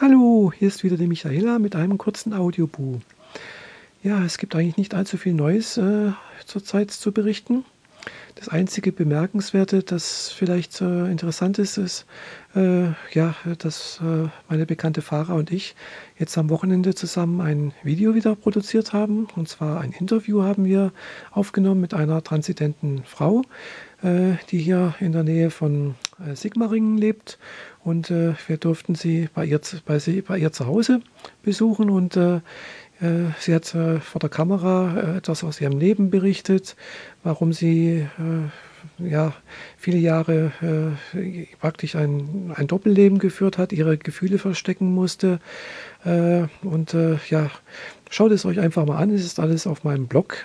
Hallo, hier ist wieder die Michaela mit einem kurzen Audiobuch. Ja, es gibt eigentlich nicht allzu viel Neues äh, zurzeit zu berichten. Das einzige Bemerkenswerte, das vielleicht äh, interessant ist, ist, äh, ja, dass äh, meine bekannte Fahrer und ich jetzt am Wochenende zusammen ein Video wieder produziert haben. Und zwar ein Interview haben wir aufgenommen mit einer transidenten Frau, äh, die hier in der Nähe von Sigmaringen lebt. Und äh, wir durften sie bei ihr, bei, sie, bei ihr zu Hause besuchen und äh, sie hat äh, vor der Kamera äh, etwas aus ihrem Leben berichtet, warum sie ja, viele Jahre äh, praktisch ein, ein Doppelleben geführt hat, ihre Gefühle verstecken musste. Äh, und äh, ja, schaut es euch einfach mal an. Es ist alles auf meinem Blog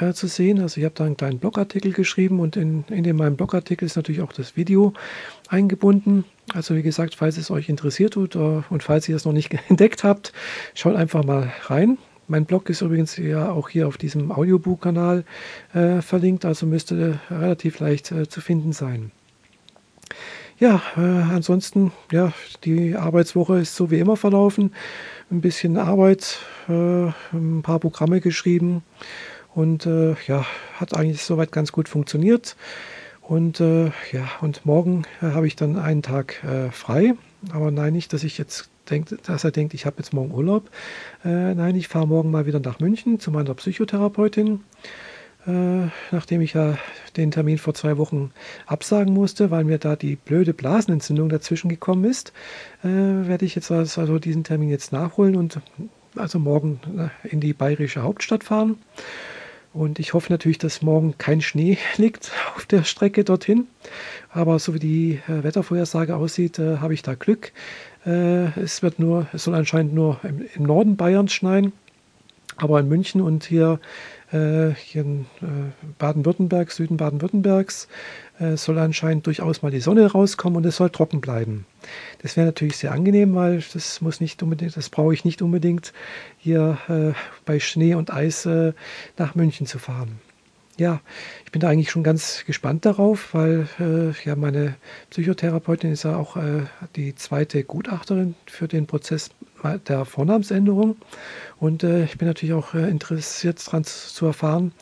äh, zu sehen. Also ich habe da einen kleinen Blogartikel geschrieben und in, in meinem Blogartikel ist natürlich auch das Video eingebunden. Also wie gesagt, falls es euch interessiert tut uh, und falls ihr es noch nicht entdeckt habt, schaut einfach mal rein. Mein Blog ist übrigens ja auch hier auf diesem Audiobook-Kanal äh, verlinkt, also müsste relativ leicht äh, zu finden sein. Ja, äh, ansonsten, ja, die Arbeitswoche ist so wie immer verlaufen. Ein bisschen Arbeit, äh, ein paar Programme geschrieben und äh, ja, hat eigentlich soweit ganz gut funktioniert. Und äh, ja, und morgen äh, habe ich dann einen Tag äh, frei. Aber nein, nicht, dass ich jetzt denke, dass er denkt, ich habe jetzt morgen Urlaub. Äh, nein, ich fahre morgen mal wieder nach München zu meiner Psychotherapeutin. Äh, nachdem ich ja den Termin vor zwei Wochen absagen musste, weil mir da die blöde Blasenentzündung dazwischen gekommen ist, werde ich jetzt also diesen Termin jetzt nachholen und also morgen in die bayerische Hauptstadt fahren. Und ich hoffe natürlich, dass morgen kein Schnee liegt auf der Strecke dorthin. Aber so wie die äh, Wettervorhersage aussieht, äh, habe ich da Glück. Äh, es wird nur, es soll anscheinend nur im, im Norden Bayerns schneien. Aber in München und hier, äh, hier in äh, Baden-Württemberg, Süden Baden-Württembergs, äh, soll anscheinend durchaus mal die Sonne rauskommen und es soll trocken bleiben. Das wäre natürlich sehr angenehm, weil das muss nicht unbedingt, das brauche ich nicht unbedingt, hier äh, bei Schnee und Eis äh, nach München zu fahren. Ja, ich bin da eigentlich schon ganz gespannt darauf, weil äh, ja meine Psychotherapeutin ist ja auch äh, die zweite Gutachterin für den Prozess der Vornamensänderung. Und äh, ich bin natürlich auch äh, interessiert daran zu erfahren,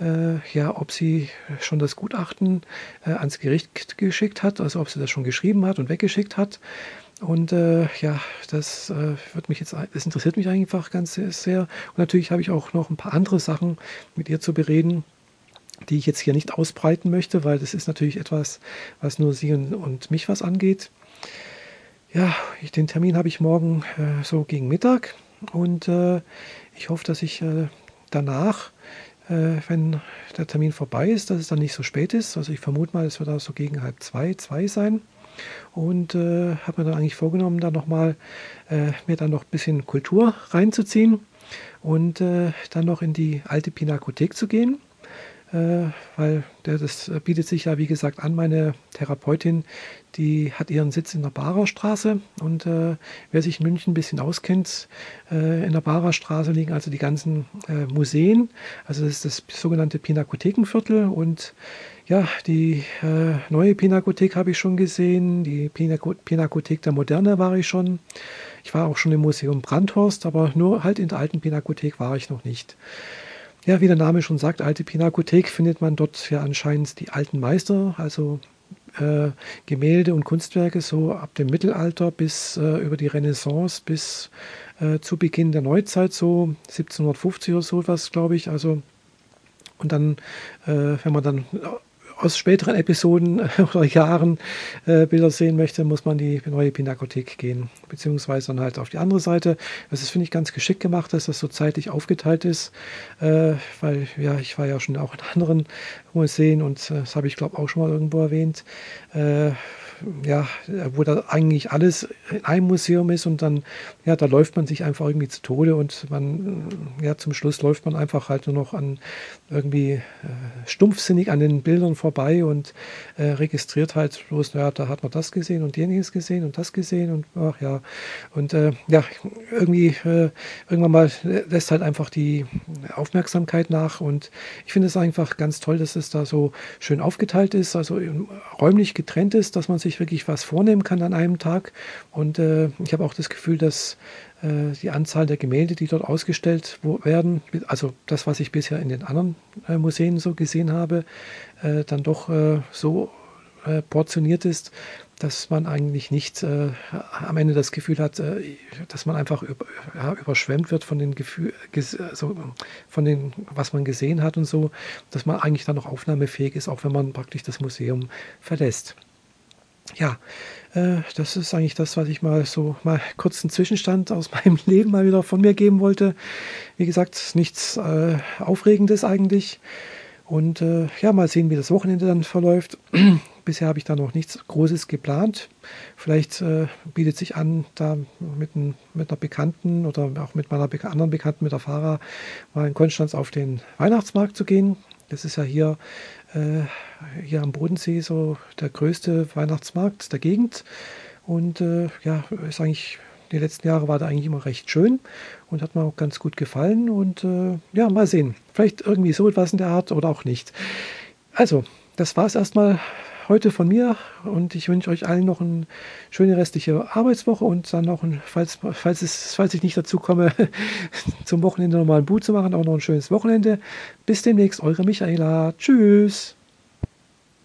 äh, ja, ob sie schon das Gutachten äh, ans Gericht geschickt hat, also ob sie das schon geschrieben hat und weggeschickt hat. Und äh, ja, das äh, wird mich jetzt, das interessiert mich einfach ganz sehr. Und natürlich habe ich auch noch ein paar andere Sachen mit ihr zu bereden, die ich jetzt hier nicht ausbreiten möchte, weil das ist natürlich etwas, was nur sie und, und mich was angeht. Ja, ich, den Termin habe ich morgen äh, so gegen Mittag und äh, ich hoffe, dass ich äh, danach, äh, wenn der Termin vorbei ist, dass es dann nicht so spät ist. Also ich vermute mal, es wird da so gegen halb zwei, zwei sein. Und äh, habe mir dann eigentlich vorgenommen, da nochmal äh, mir dann noch ein bisschen Kultur reinzuziehen und dann noch in die alte Pinakothek zu gehen äh, weil der, das bietet sich ja, wie gesagt, an. Meine Therapeutin, die hat ihren Sitz in der Barer Straße und äh, wer sich in München ein bisschen auskennt, äh, in der Barer Straße liegen also die ganzen äh, Museen. Also das ist das sogenannte Pinakothekenviertel und ja, die äh, neue Pinakothek habe ich schon gesehen, die Pinako Pinakothek der Moderne war ich schon. Ich war auch schon im Museum Brandhorst, aber nur halt in der alten Pinakothek war ich noch nicht. Ja, wie der Name schon sagt, alte Pinakothek findet man dort ja anscheinend die alten Meister, also äh, Gemälde und Kunstwerke so ab dem Mittelalter bis äh, über die Renaissance bis äh, zu Beginn der Neuzeit, so 1750 oder so was, glaube ich. Also und dann, äh, wenn man dann aus späteren Episoden oder Jahren äh, Bilder sehen möchte, muss man die neue Pinakothek gehen, beziehungsweise dann halt auf die andere Seite. Das ist, finde ich, ganz geschickt gemacht, dass das so zeitlich aufgeteilt ist, äh, weil ja, ich war ja schon auch in anderen Museen und äh, das habe ich, glaube auch schon mal irgendwo erwähnt. Ja, wo da eigentlich alles in einem Museum ist und dann, ja, da läuft man sich einfach irgendwie zu Tode und man, ja, zum Schluss läuft man einfach halt nur noch an irgendwie äh, stumpfsinnig an den Bildern vorbei und äh, registriert halt bloß, ja, da hat man das gesehen und jenes gesehen und das gesehen und ach ja, und äh, ja, irgendwie äh, irgendwann mal lässt halt einfach die Aufmerksamkeit nach und ich finde es einfach ganz toll, dass es da so schön aufgeteilt ist, also räumlich getrennt ist, dass man sich sich wirklich was vornehmen kann an einem Tag. Und äh, ich habe auch das Gefühl, dass äh, die Anzahl der Gemälde, die dort ausgestellt werden, also das, was ich bisher in den anderen äh, Museen so gesehen habe, äh, dann doch äh, so portioniert ist, dass man eigentlich nicht äh, am Ende das Gefühl hat, äh, dass man einfach über, ja, überschwemmt wird von den Gefühl, also von den, was man gesehen hat und so, dass man eigentlich dann noch aufnahmefähig ist, auch wenn man praktisch das Museum verlässt. Ja, äh, das ist eigentlich das, was ich mal so mal kurz einen Zwischenstand aus meinem Leben mal wieder von mir geben wollte. Wie gesagt, nichts äh, Aufregendes eigentlich. Und äh, ja, mal sehen, wie das Wochenende dann verläuft. Bisher habe ich da noch nichts Großes geplant. Vielleicht äh, bietet sich an, da mit, ein, mit, einer Bekannten oder auch mit meiner Be anderen Bekannten, mit der Fahrer, mal in Konstanz auf den Weihnachtsmarkt zu gehen. Das ist ja hier, äh, hier am Bodensee so der größte Weihnachtsmarkt der Gegend. Und äh, ja, ist eigentlich die letzten Jahre war da eigentlich immer recht schön und hat mir auch ganz gut gefallen. Und äh, ja, mal sehen. Vielleicht irgendwie so etwas in der Art oder auch nicht. Also, das war es erstmal heute von mir und ich wünsche euch allen noch eine schöne restliche Arbeitswoche und dann noch, ein, falls, falls, es, falls ich nicht dazu komme, zum Wochenende nochmal ein Boot zu machen, auch noch ein schönes Wochenende. Bis demnächst, eure Michaela. Tschüss.